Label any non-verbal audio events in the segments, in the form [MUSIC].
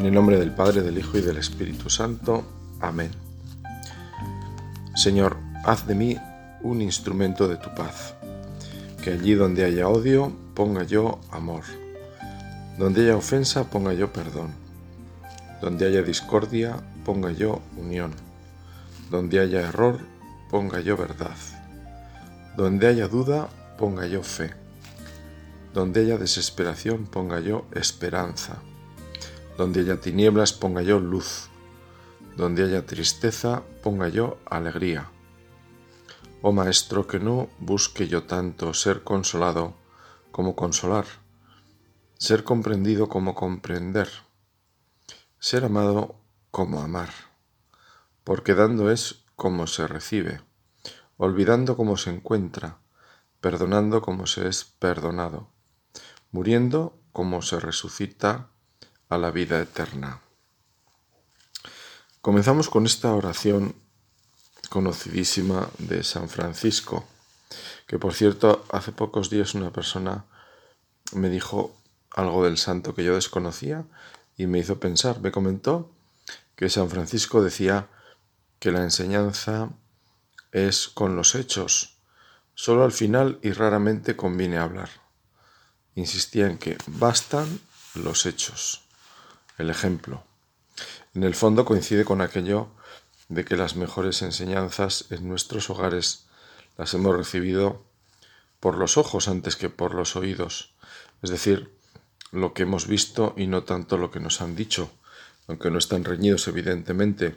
En el nombre del Padre, del Hijo y del Espíritu Santo. Amén. Señor, haz de mí un instrumento de tu paz. Que allí donde haya odio, ponga yo amor. Donde haya ofensa, ponga yo perdón. Donde haya discordia, ponga yo unión. Donde haya error, ponga yo verdad. Donde haya duda, ponga yo fe. Donde haya desesperación, ponga yo esperanza donde haya tinieblas ponga yo luz. Donde haya tristeza ponga yo alegría. Oh Maestro, que no busque yo tanto ser consolado como consolar, ser comprendido como comprender, ser amado como amar, porque dando es como se recibe, olvidando como se encuentra, perdonando como se es perdonado, muriendo como se resucita a la vida eterna. Comenzamos con esta oración conocidísima de San Francisco, que por cierto hace pocos días una persona me dijo algo del santo que yo desconocía y me hizo pensar, me comentó que San Francisco decía que la enseñanza es con los hechos, solo al final y raramente conviene hablar. Insistía en que bastan los hechos el ejemplo. En el fondo coincide con aquello de que las mejores enseñanzas en nuestros hogares las hemos recibido por los ojos antes que por los oídos, es decir, lo que hemos visto y no tanto lo que nos han dicho, aunque no están reñidos evidentemente,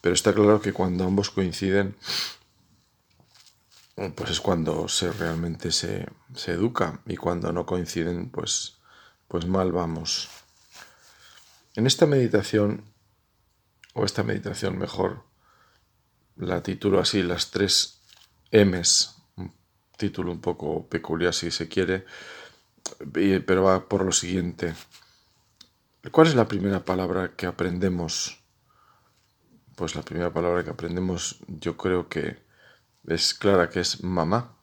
pero está claro que cuando ambos coinciden, pues es cuando se realmente se, se educa y cuando no coinciden, pues, pues mal vamos. En esta meditación, o esta meditación mejor, la titulo así, las tres M's, un título un poco peculiar si se quiere, pero va por lo siguiente. ¿Cuál es la primera palabra que aprendemos? Pues la primera palabra que aprendemos yo creo que es clara, que es mamá.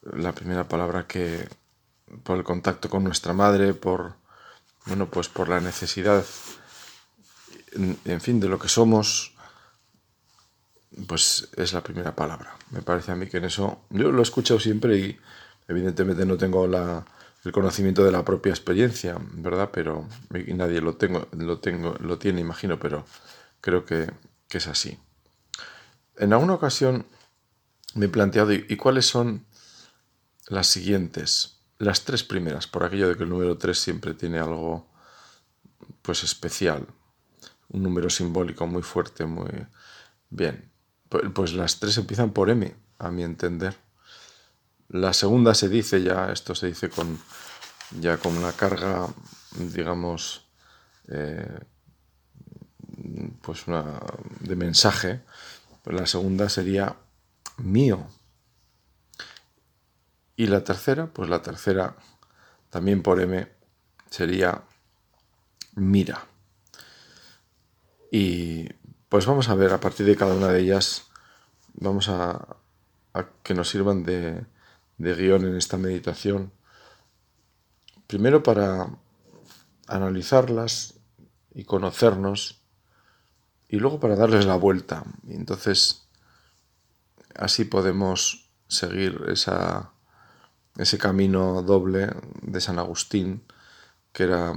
La primera palabra que por el contacto con nuestra madre, por bueno, pues por la necesidad, en, fin, de lo que somos, pues es la primera palabra. Me parece a mí que en eso, yo lo he escuchado siempre y evidentemente no tengo el conocimiento de la propia experiencia, ¿verdad? Pero y nadie lo tengo, lo tengo, lo tiene, imagino, pero creo que, que es así. En alguna ocasión me he planteado, ¿y cuáles son las siguientes? Las tres primeras, por aquello de que el número tres siempre tiene algo pues especial, un número simbólico muy fuerte, muy bien. Pues las tres empiezan por M, a mi entender. La segunda se dice ya, esto se dice con ya con una carga, digamos, eh, pues una de mensaje. La segunda sería mío. Y la tercera, pues la tercera, también por M, sería mira. Y pues vamos a ver a partir de cada una de ellas, vamos a, que nos sirvan de, de guion en esta meditación. Primero para analizarlas y conocernos y luego para darles la vuelta. Y entonces así podemos seguir esa ese camino doble de San Agustín, que era,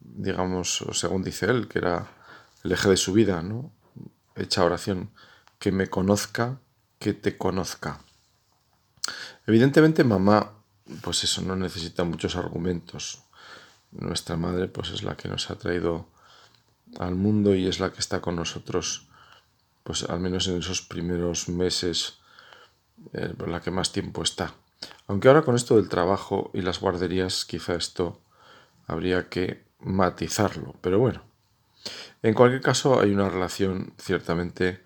digamos, según dice él, que era el eje de su vida, ¿no? Hecha oración, que me conozca, que te conozca. Evidentemente mamá, pues eso, no necesita muchos argumentos. Nuestra madre, pues es la que nos ha traído al mundo y es la que está con nosotros, pues al menos en esos primeros meses, eh, la que más tiempo está. Aunque ahora con esto del trabajo y las guarderías quizá esto habría que matizarlo, pero bueno. En cualquier caso hay una relación ciertamente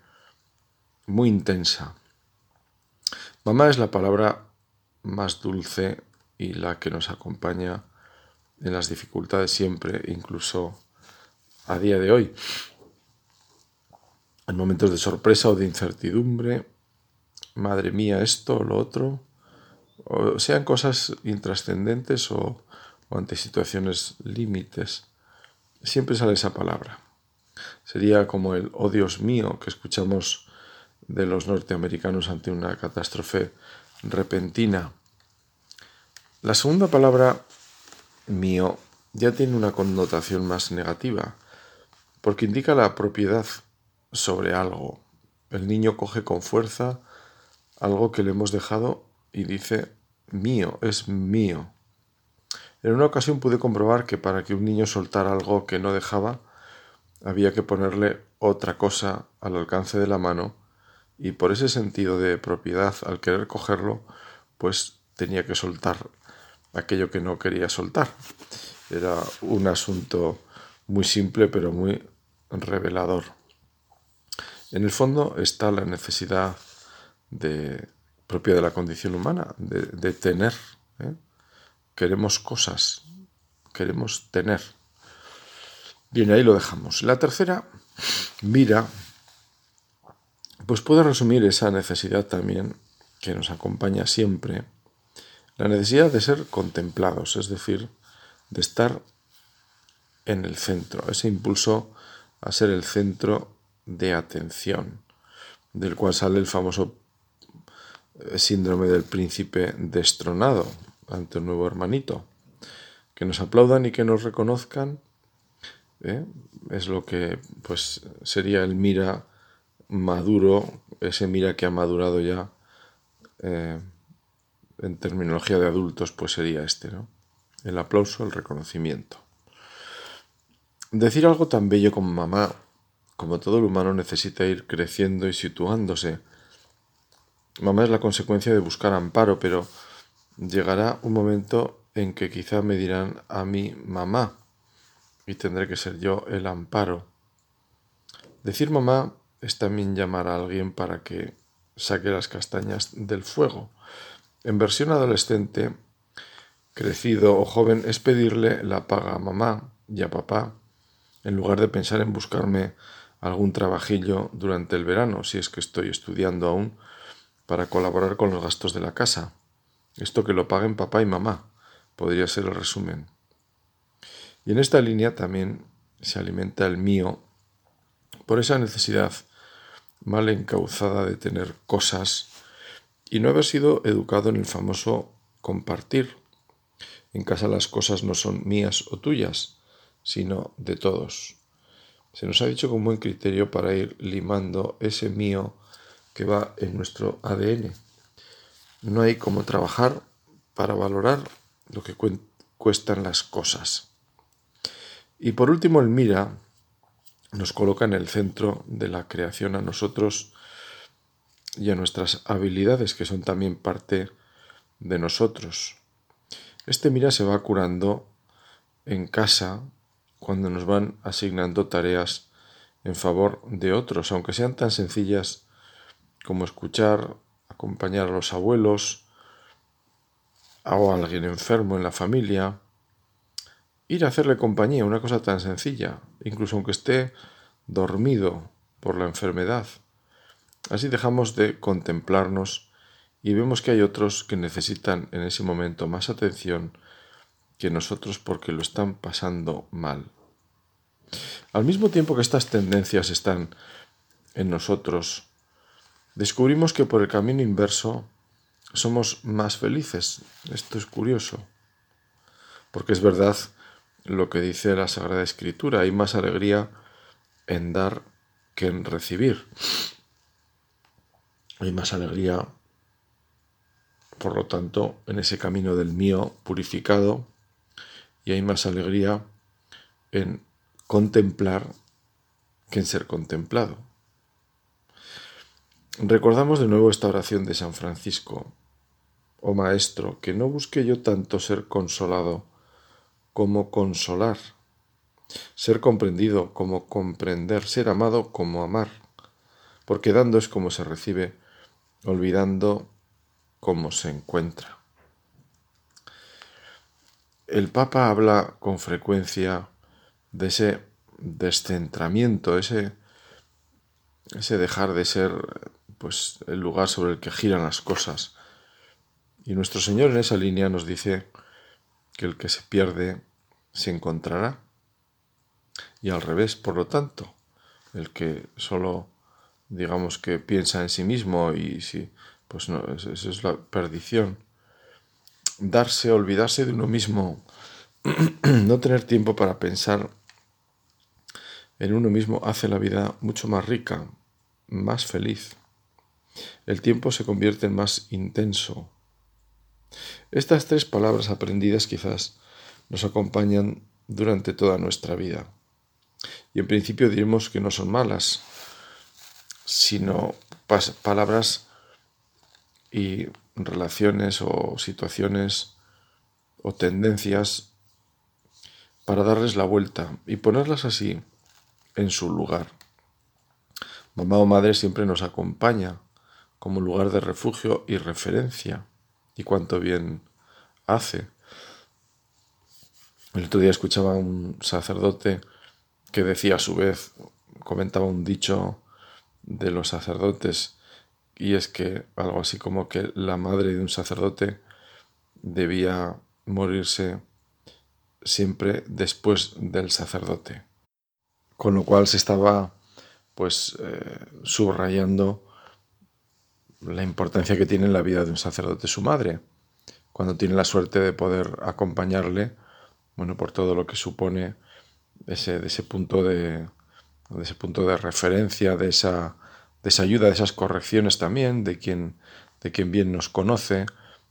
muy intensa. Mamá es la palabra más dulce y la que nos acompaña en las dificultades siempre, incluso a día de hoy. En momentos de sorpresa o de incertidumbre, madre mía, esto o lo otro, o sean cosas intrascendentes o, ante situaciones límites. siempre sale esa palabra. Sería como el oh Dios mío que escuchamos de los norteamericanos ante una catástrofe repentina. La segunda palabra mío ya tiene una connotación más negativa, porque indica la propiedad sobre algo. El niño coge con fuerza algo que le hemos dejado y dice mío, es mío. En una ocasión pude comprobar que para que un niño soltara algo que no dejaba, había que ponerle otra cosa al alcance de la mano y por ese sentido de propiedad al querer cogerlo, pues tenía que soltar aquello que no quería soltar. Era un asunto muy simple pero muy revelador. En el fondo está la necesidad de, propia de la condición humana, de, tener. ¿eh? Queremos cosas, queremos tener. Bien, ahí lo dejamos. La tercera, mira, pues puede resumir esa necesidad también que nos acompaña siempre, la necesidad de ser contemplados, es decir, de estar en el centro, ese impulso a ser el centro de atención, del cual sale el famoso síndrome del príncipe destronado ante un nuevo hermanito. Que nos aplaudan y que nos reconozcan ¿eh? es lo que pues sería el mira maduro, ese mira que ha madurado ya eh, en terminología de adultos, pues sería este, ¿no? El aplauso, el reconocimiento. Decir algo tan bello como mamá, como todo el humano necesita ir creciendo y situándose. Mamá es la consecuencia de buscar amparo, pero llegará un momento en que quizá me dirán a mí mamá y tendré que ser yo el amparo. Decir mamá es también llamar a alguien para que saque las castañas del fuego. En versión adolescente, crecido o joven es pedirle la paga a mamá y a papá en lugar de pensar en buscarme algún trabajillo durante el verano, si es que estoy estudiando aún, para colaborar con los gastos de la casa. Esto que lo paguen papá y mamá, podría ser el resumen. Y en esta línea también se alimenta el mío por esa necesidad mal encauzada de tener cosas y no haber sido educado en el famoso compartir. En casa las cosas no son mías o tuyas, sino de todos. Se nos ha dicho con buen criterio para ir limando ese mío que va en nuestro ADN. No hay como trabajar para valorar lo que cuestan las cosas. Y por último, el mira nos coloca en el centro de la creación a nosotros y a nuestras habilidades, que son también parte de nosotros. Este mira se va curando en casa cuando nos van asignando tareas en favor de otros, aunque sean tan sencillas como escuchar, acompañar a los abuelos, o a alguien enfermo en la familia, ir a hacerle compañía, una cosa tan sencilla, incluso aunque esté dormido por la enfermedad. Así dejamos de contemplarnos y vemos que hay otros que necesitan en ese momento más atención que nosotros porque lo están pasando mal. Al mismo tiempo que estas tendencias están en nosotros, descubrimos que por el camino inverso somos más felices. Esto es curioso, porque es verdad lo que dice la Sagrada Escritura, hay más alegría en dar que en recibir. Hay más alegría, por lo tanto, en ese camino del mío purificado y hay más alegría en contemplar que en ser contemplado. Recordamos de nuevo esta oración de San Francisco. Oh Maestro, que no busque yo tanto ser consolado como consolar, ser comprendido como comprender, ser amado como amar, porque dando es como se recibe, olvidando como se encuentra. El Papa habla con frecuencia de ese descentramiento, ese, ese dejar de ser pues, el lugar sobre el que giran las cosas. Y nuestro Señor en esa línea nos dice que el que se pierde se encontrará. Y al revés, por lo tanto, el que solo, digamos que piensa en sí mismo y si, pues no, eso es la perdición. Darse, olvidarse de uno mismo, [CLEARS THROAT] no tener tiempo para pensar en uno mismo hace la vida mucho más rica, más feliz. El tiempo se convierte en más intenso. Estas tres palabras aprendidas quizás nos acompañan durante toda nuestra vida. Y en principio diremos que no son malas, sino palabras y relaciones o situaciones o tendencias para darles la vuelta y ponerlas así en su lugar. Mamá o madre siempre nos acompaña como lugar de refugio y referencia. Y cuánto bien hace. El otro día escuchaba a un sacerdote que decía a su vez, comentaba un dicho de los sacerdotes, y es que algo así como que la madre de un sacerdote debía morirse siempre después del sacerdote. Con lo cual se estaba pues eh, subrayando la importancia que tiene en la vida de un sacerdote su madre, cuando tiene la suerte de poder acompañarle, bueno, por todo lo que supone ese, ese punto de, de ese punto de referencia, de esa, de esa ayuda, de esas correcciones también, de quien, de quien bien nos conoce,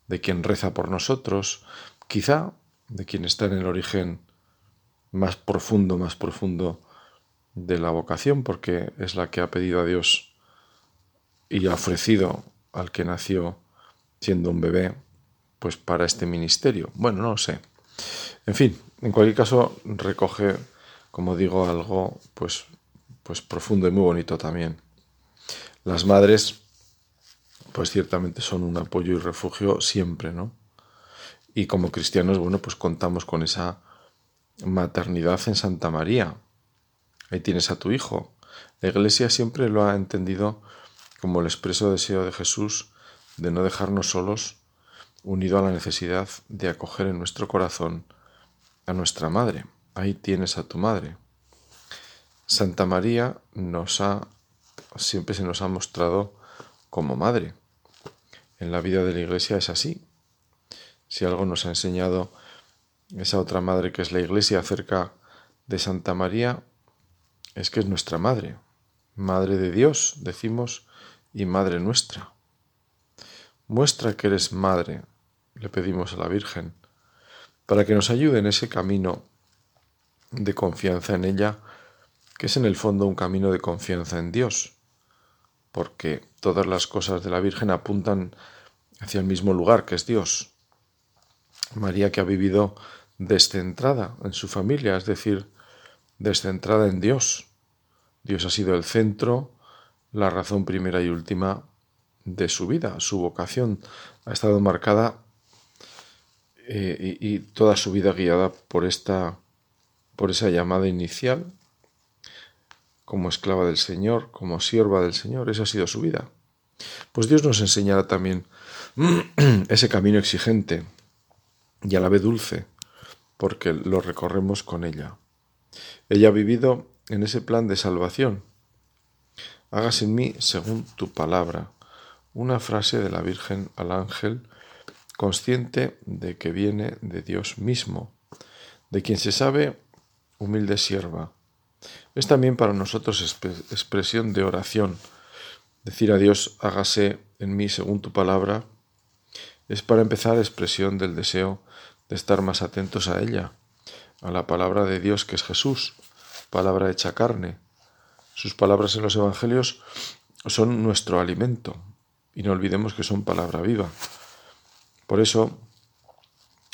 de quien reza por nosotros, quizá de quien está en el origen más profundo, más profundo de la vocación, porque es la que ha pedido a Dios y ha ofrecido al que nació siendo un bebé, pues para este ministerio. Bueno, no lo sé. En fin, en cualquier caso recoge como digo, algo pues, pues profundo y muy bonito también. Las madres, pues ciertamente son un apoyo y refugio siempre, ¿no? Y como cristianos, bueno, pues contamos con esa maternidad en Santa María. Ahí tienes a tu hijo. La Iglesia siempre lo ha entendido como el expreso deseo de Jesús de no dejarnos solos, unido a la necesidad de acoger en nuestro corazón a nuestra Madre ahí tienes a tu madre. Santa María nos ha, siempre se nos ha mostrado como madre. En la vida de la Iglesia es así. Si algo nos ha enseñado esa otra madre que es la Iglesia acerca de Santa María, es que es nuestra madre, madre de Dios, decimos, y madre nuestra. Muestra que eres madre, le pedimos a la Virgen, para que nos ayude en ese camino de confianza en ella, que es en el fondo un camino de confianza en Dios, porque todas las cosas de la Virgen apuntan hacia el mismo lugar, que es Dios. María que ha vivido descentrada en su familia, es decir, descentrada en Dios. Dios ha sido el centro, la razón primera y última de su vida. Su vocación ha estado marcada eh, y, y, toda su vida guiada por esta por esa llamada inicial, como esclava del Señor, como sierva del Señor, esa ha sido su vida. Pues Dios nos enseñará también [CLEARS THROAT] ese camino exigente y a la vez dulce, porque lo recorremos con ella. Ella ha vivido en ese plan de salvación. Hagas en mí según tu palabra. Una frase de la Virgen al ángel, consciente de que viene de Dios mismo, de quien se sabe humilde sierva. Es también para nosotros expresión de oración. Decir a Dios, hágase en mí según tu palabra, es para empezar expresión del deseo de estar más atentos a ella, a la palabra de Dios que es Jesús, palabra hecha carne. Sus palabras en los Evangelios son nuestro alimento y no olvidemos que son palabra viva. Por eso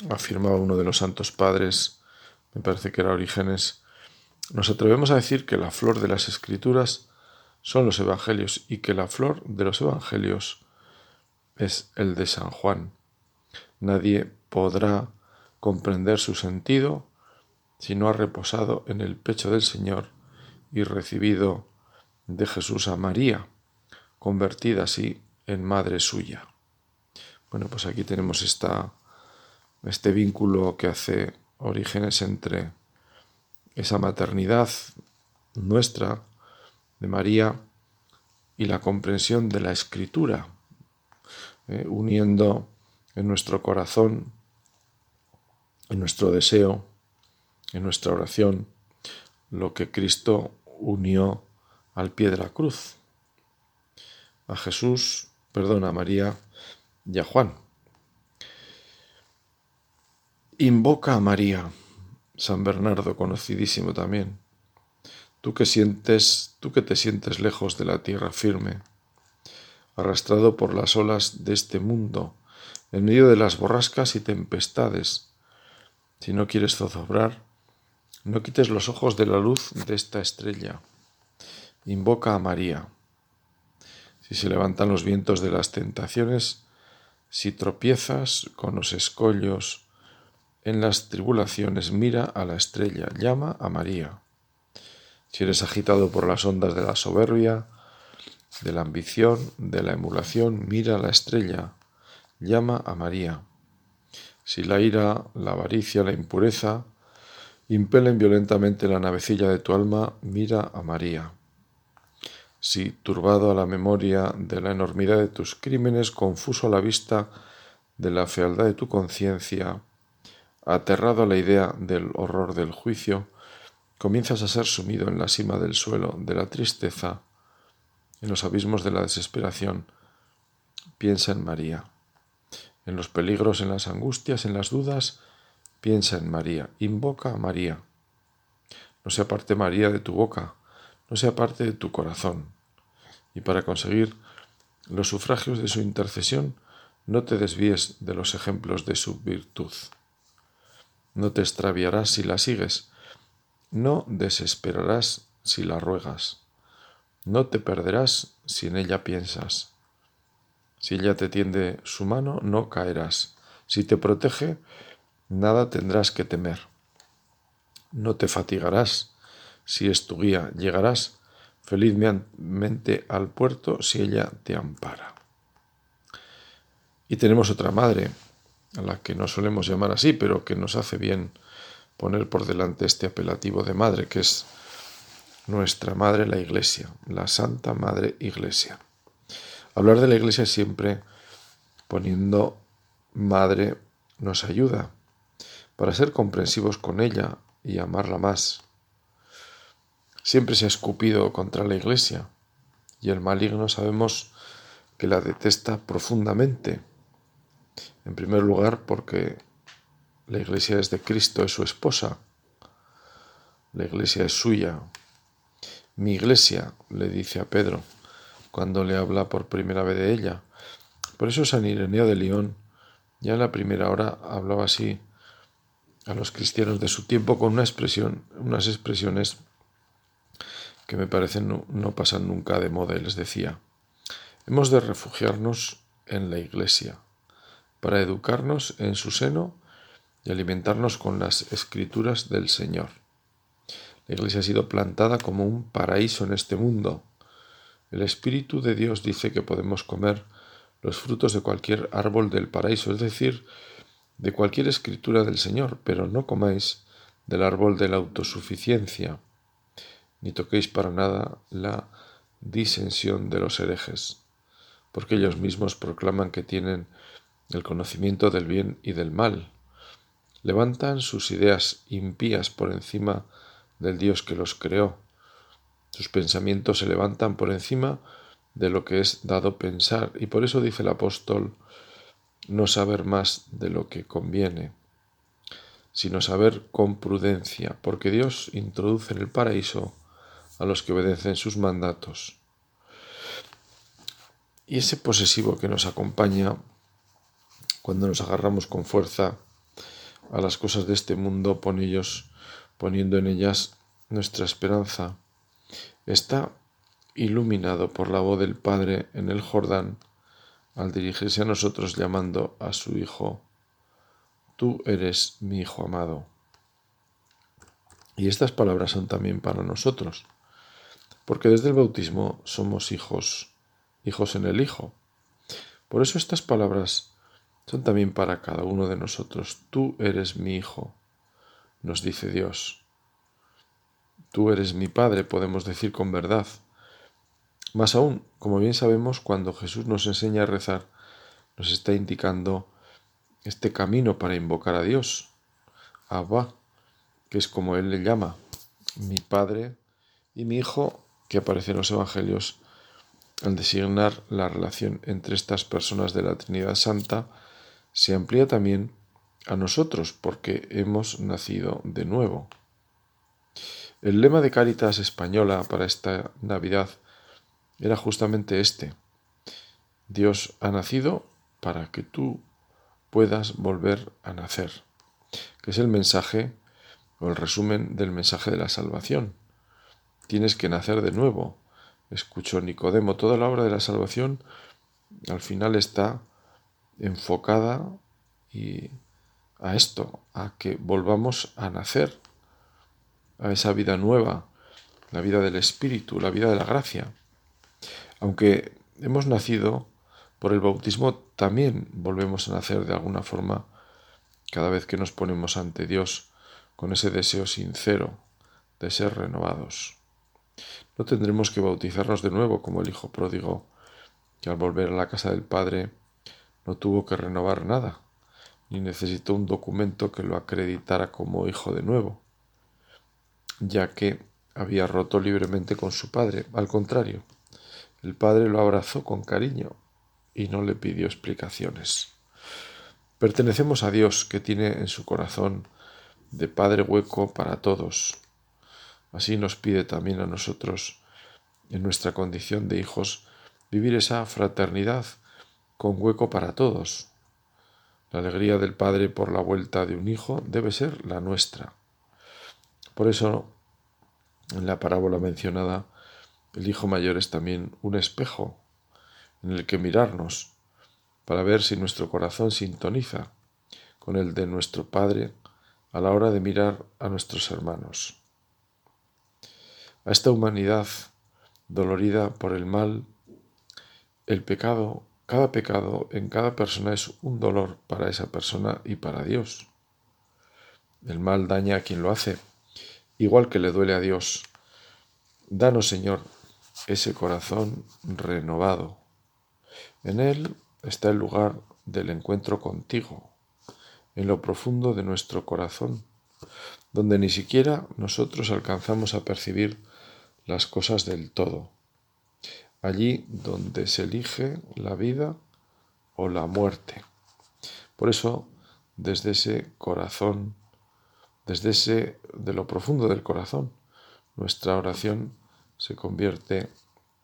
afirmaba uno de los santos padres me parece que era Orígenes, nos atrevemos a decir que la flor de las escrituras son los evangelios y que la flor de los evangelios es el de San Juan. Nadie podrá comprender su sentido si no ha reposado en el pecho del Señor y recibido de Jesús a María, convertida así en madre suya. Bueno, pues aquí tenemos esta, este vínculo que hace orígenes entre esa maternidad nuestra de María y la comprensión de la escritura, eh, uniendo en nuestro corazón, en nuestro deseo, en nuestra oración, lo que Cristo unió al pie de la cruz, a Jesús, perdón, a María y a Juan. Invoca a María, San Bernardo, conocidísimo también. Tú que sientes, tú que te sientes lejos de la tierra firme, arrastrado por las olas de este mundo, en medio de las borrascas y tempestades. Si no quieres zozobrar, no quites los ojos de la luz de esta estrella. Invoca a María. Si se levantan los vientos de las tentaciones, si tropiezas con los escollos en las tribulaciones, mira a la estrella, llama a María. Si eres agitado por las ondas de la soberbia, de la ambición, de la emulación, mira a la estrella, llama a María. Si la ira, la avaricia, la impureza, impelen violentamente la navecilla de tu alma, mira a María. Si, turbado a la memoria de la enormidad de tus crímenes, confuso a la vista de la fealdad de tu conciencia, aterrado a la idea del horror del juicio, comienzas a ser sumido en la cima del suelo de la tristeza, en los abismos de la desesperación, piensa en María. En los peligros, en las angustias, en las dudas, Piensa en María, invoca a María. No se aparte María de tu boca, no se aparte de tu corazón. Y para conseguir los sufragios de su intercesión, no te desvíes de los ejemplos de su virtud. No te extraviarás si la sigues, no desesperarás si la ruegas, no te perderás si en ella piensas. Si ella te tiende su mano, no caerás. Si te protege, nada tendrás que temer. No te fatigarás si es tu guía, llegarás felizmente al puerto si ella te ampara. Y tenemos otra madre, a la que no solemos llamar así, pero que nos hace bien poner por delante este apelativo de madre, que es nuestra madre la Iglesia, la Santa Madre Iglesia. Hablar de la Iglesia siempre poniendo madre nos ayuda para ser comprensivos con ella y amarla más. Siempre se ha escupido contra la Iglesia y el maligno sabemos que la detesta profundamente. En primer lugar porque la Iglesia es de Cristo, es su esposa. La Iglesia es suya. Mi Iglesia, le dice a Pedro cuando le habla por primera vez de ella. Por eso San Ireneo de León ya en la primera hora hablaba así a los cristianos de su tiempo con una expresión, unas expresiones que me parecen no, no pasan nunca de moda. Y les decía, hemos de refugiarnos en la Iglesia para educarnos en su seno y alimentarnos con las escrituras del Señor. La Iglesia ha sido plantada como un paraíso en este mundo. El Espíritu de Dios dice que podemos comer los frutos de cualquier árbol del paraíso, es decir, de cualquier escritura del Señor, pero no comáis del árbol de la autosuficiencia, ni toquéis para nada la disensión de los herejes, porque ellos mismos proclaman que tienen el conocimiento del bien y del mal. Levantan sus ideas impías por encima del Dios que los creó. Sus pensamientos se levantan por encima de lo que es dado pensar, y por eso dice el apóstol no saber más de lo que conviene, sino saber con prudencia, porque Dios introduce en el paraíso a los que obedecen sus mandatos. Y ese posesivo que nos acompaña cuando nos agarramos con fuerza a las cosas de este mundo, poniendo en ellas nuestra esperanza, está iluminado por la voz del Padre en el Jordán al dirigirse a nosotros llamando a su Hijo, Tú eres mi Hijo amado. Y estas palabras son también para nosotros, porque desde el bautismo somos hijos, hijos en el Hijo. Por eso estas palabras son también para cada uno de nosotros. Tú eres mi Hijo, nos dice Dios. Tú eres mi Padre, podemos decir con verdad. Más aún, como bien sabemos, cuando Jesús nos enseña a rezar, nos está indicando este camino para invocar a Dios, Abba, que es como Él le llama, mi Padre y mi Hijo, que aparece en los Evangelios al designar la relación entre estas personas de la Trinidad Santa, se amplía también a nosotros porque hemos nacido de nuevo. El lema de Cáritas Española para esta Navidad era justamente este. Dios ha nacido para que tú puedas volver a nacer, que es el mensaje o el resumen del mensaje de la salvación. Tienes que nacer de nuevo. Escuchó Nicodemo, toda la obra de la salvación al final está enfocada y a esto, a que volvamos a nacer, a esa vida nueva, la vida del Espíritu, la vida de la gracia. Aunque hemos nacido por el bautismo, también volvemos a nacer de alguna forma cada vez que nos ponemos ante Dios con ese deseo sincero de ser renovados. No tendremos que bautizarnos de nuevo como el Hijo pródigo, que al volver a la casa del Padre no tuvo que renovar nada, ni necesitó un documento que lo acreditara como hijo de nuevo, ya que había roto libremente con su padre. Al contrario, el padre lo abrazó con cariño y no le pidió explicaciones. Pertenecemos a Dios que tiene en su corazón de Padre hueco para todos. Así nos pide también a nosotros, en nuestra condición de hijos, vivir esa fraternidad con hueco para todos. La alegría del Padre por la vuelta de un hijo debe ser la nuestra. Por eso, en la parábola mencionada, el Hijo Mayor es también un espejo en el que mirarnos para ver si nuestro corazón sintoniza con el de nuestro Padre a la hora de mirar a nuestros hermanos. A esta humanidad dolorida por el mal, el pecado, cada pecado en cada persona es un dolor para esa persona y para Dios. El mal daña a quien lo hace, igual que le duele a Dios. Danos, Señor, ese corazón renovado. En él está el lugar del encuentro contigo, en lo profundo de nuestro corazón, donde ni siquiera nosotros alcanzamos a percibir las cosas del todo. Allí donde se elige la vida o la muerte. Por eso, desde ese corazón, desde ese de lo profundo del corazón, nuestra oración se convierte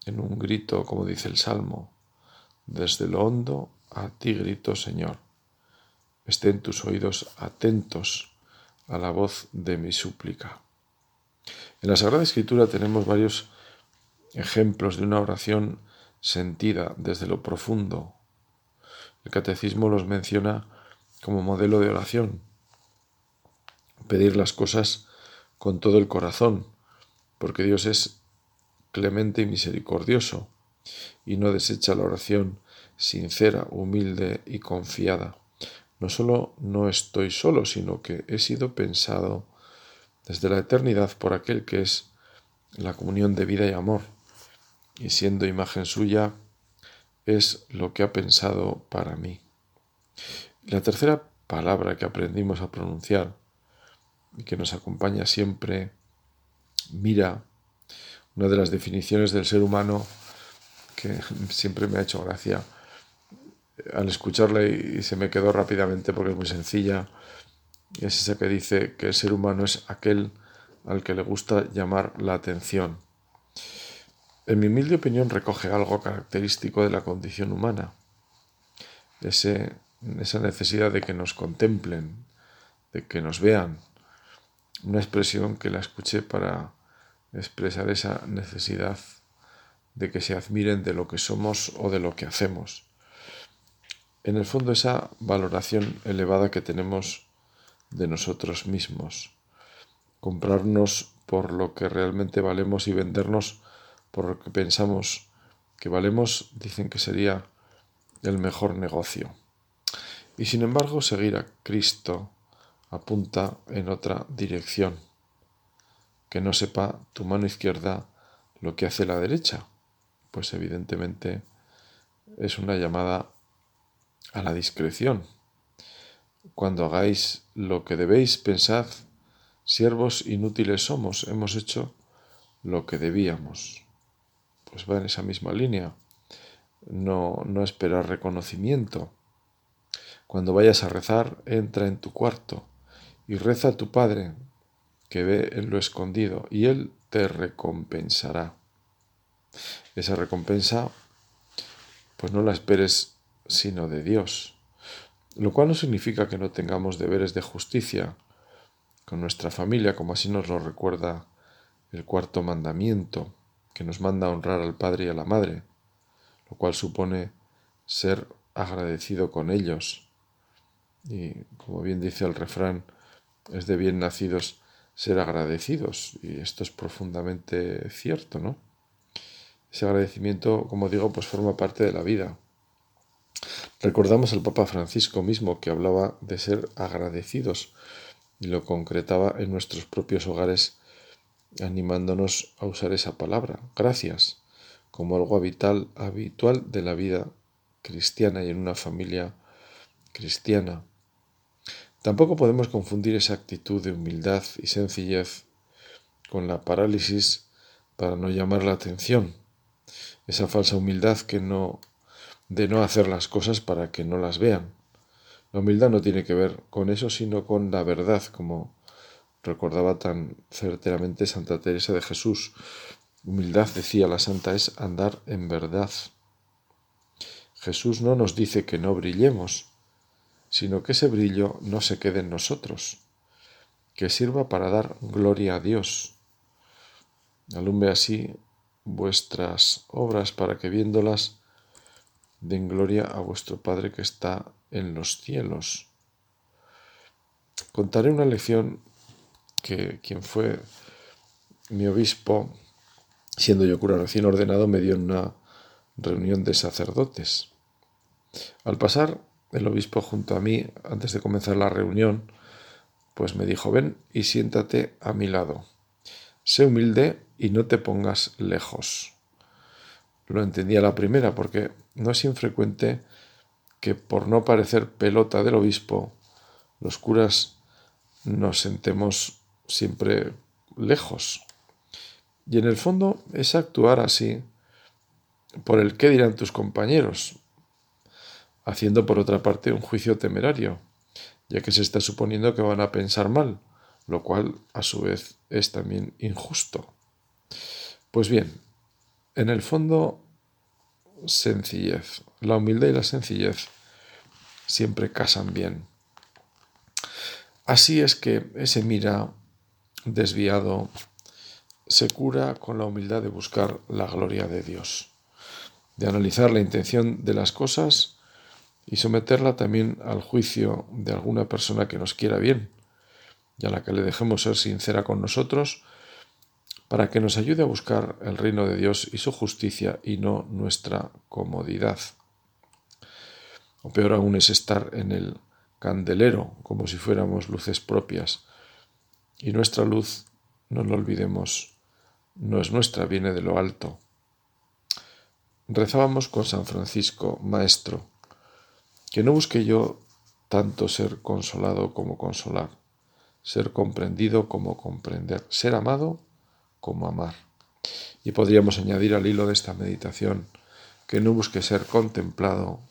en un grito, como dice el Salmo, desde lo hondo a ti grito, Señor. Estén tus oídos atentos a la voz de mi súplica. En la Sagrada Escritura tenemos varios ejemplos de una oración sentida desde lo profundo. El catecismo los menciona como modelo de oración. Pedir las cosas con todo el corazón, porque Dios es clemente y misericordioso, y no desecha la oración sincera, humilde y confiada. No solo no estoy solo, sino que he sido pensado desde la eternidad por aquel que es la comunión de vida y amor, y siendo imagen suya, es lo que ha pensado para mí. La tercera palabra que aprendimos a pronunciar y que nos acompaña siempre, mira, una de las definiciones del ser humano que siempre me ha hecho gracia al escucharla y, se me quedó rápidamente porque es muy sencilla. Es esa que dice que el ser humano es aquel al que le gusta llamar la atención. En mi humilde opinión recoge algo característico de la condición humana. Ese, esa necesidad de que nos contemplen, de que nos vean. Una expresión que la escuché para expresar esa necesidad de que se admiren de lo que somos o de lo que hacemos. En el fondo esa valoración elevada que tenemos de nosotros mismos, comprarnos por lo que realmente valemos y vendernos por lo que pensamos que valemos, dicen que sería el mejor negocio. Y sin embargo, seguir a Cristo apunta en otra dirección que no sepa tu mano izquierda lo que hace la derecha. Pues evidentemente es una llamada a la discreción. Cuando hagáis lo que debéis, pensad, siervos inútiles somos, hemos hecho lo que debíamos. Pues va en esa misma línea. No, no esperar reconocimiento. Cuando vayas a rezar, entra en tu cuarto y reza a tu Padre, que ve en lo escondido, y Él te recompensará. Esa recompensa, pues no la esperes sino de Dios, lo cual no significa que no tengamos deberes de justicia con nuestra familia, como así nos lo recuerda el cuarto mandamiento, que nos manda a honrar al Padre y a la Madre, lo cual supone ser agradecido con ellos. Y como bien dice el refrán, es de bien nacidos ser agradecidos, y esto es profundamente cierto, ¿no? Ese agradecimiento, como digo, pues forma parte de la vida. Recordamos al Papa Francisco mismo que hablaba de ser agradecidos y lo concretaba en nuestros propios hogares animándonos a usar esa palabra, gracias, como algo habitual, habitual de la vida cristiana y en una familia cristiana. Tampoco podemos confundir esa actitud de humildad y sencillez con la parálisis para no llamar la atención, esa falsa humildad que no de no hacer las cosas para que no las vean. La humildad no tiene que ver con eso, sino con la verdad, como recordaba tan certeramente Santa Teresa de Jesús. Humildad, decía la santa, es andar en verdad. Jesús no nos dice que no brillemos, sino que ese brillo no se quede en nosotros, que sirva para dar gloria a Dios. Alumbre así vuestras obras para que viéndolas den gloria a vuestro Padre que está en los cielos. Contaré una lección que quien fue mi obispo, siendo yo cura recién ordenado, me dio en una reunión de sacerdotes. Al pasar el obispo junto a mí, antes de comenzar la reunión, pues me dijo, ven y siéntate a mi lado. Sé humilde y no te pongas lejos. Lo entendí a la primera porque no es infrecuente que por no parecer pelota del obispo, los curas nos sentemos siempre lejos. Y en el fondo es actuar así por el qué dirán tus compañeros, haciendo por otra parte un juicio temerario, ya que se está suponiendo que van a pensar mal, lo cual a su vez es también injusto. Pues bien, en el fondo, sencillez. La humildad y la sencillez siempre casan bien. Así es que ese mira desviado se cura con la humildad de buscar la gloria de Dios, de analizar la intención de las cosas y someterla también al juicio de alguna persona que nos quiera bien y a la que le dejemos ser sincera con nosotros para que nos ayude a buscar el reino de Dios y su justicia y no nuestra comodidad. O peor aún es estar en el candelero como si fuéramos luces propias y nuestra luz, no lo olvidemos, no es nuestra, viene de lo alto. Rezábamos con San Francisco, Maestro, que no busque yo tanto ser consolado como consolar, ser comprendido como comprender, ser amado como amar. Y podríamos añadir al hilo de esta meditación que no busque ser contemplado,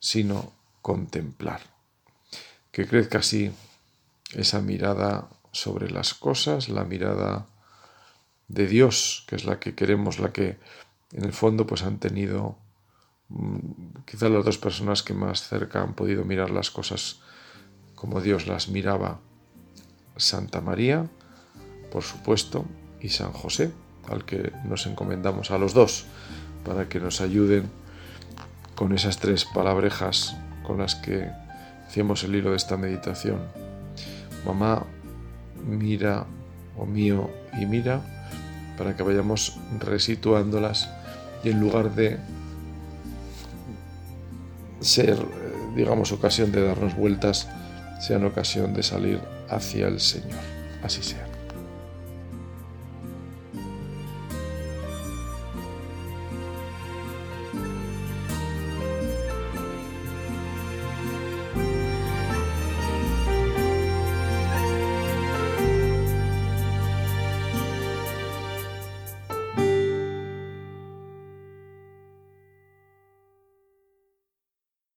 sino contemplar. Que crezca así esa mirada sobre las cosas, la mirada de Dios, que es la que queremos, la que en el fondo pues han tenido Mm, quizá las dos personas que más cerca han podido mirar las cosas como Dios las miraba, Santa María, por supuesto, y San José, al que nos encomendamos a los dos, para que nos ayuden con esas tres palabrejas con las que hacemos el hilo de esta meditación. Mamá, mira, o mío y mira, para que vayamos resituándolas y en lugar de ser, eh, digamos, ocasión de darnos vueltas, sean ocasión de salir hacia el Señor. Así sea.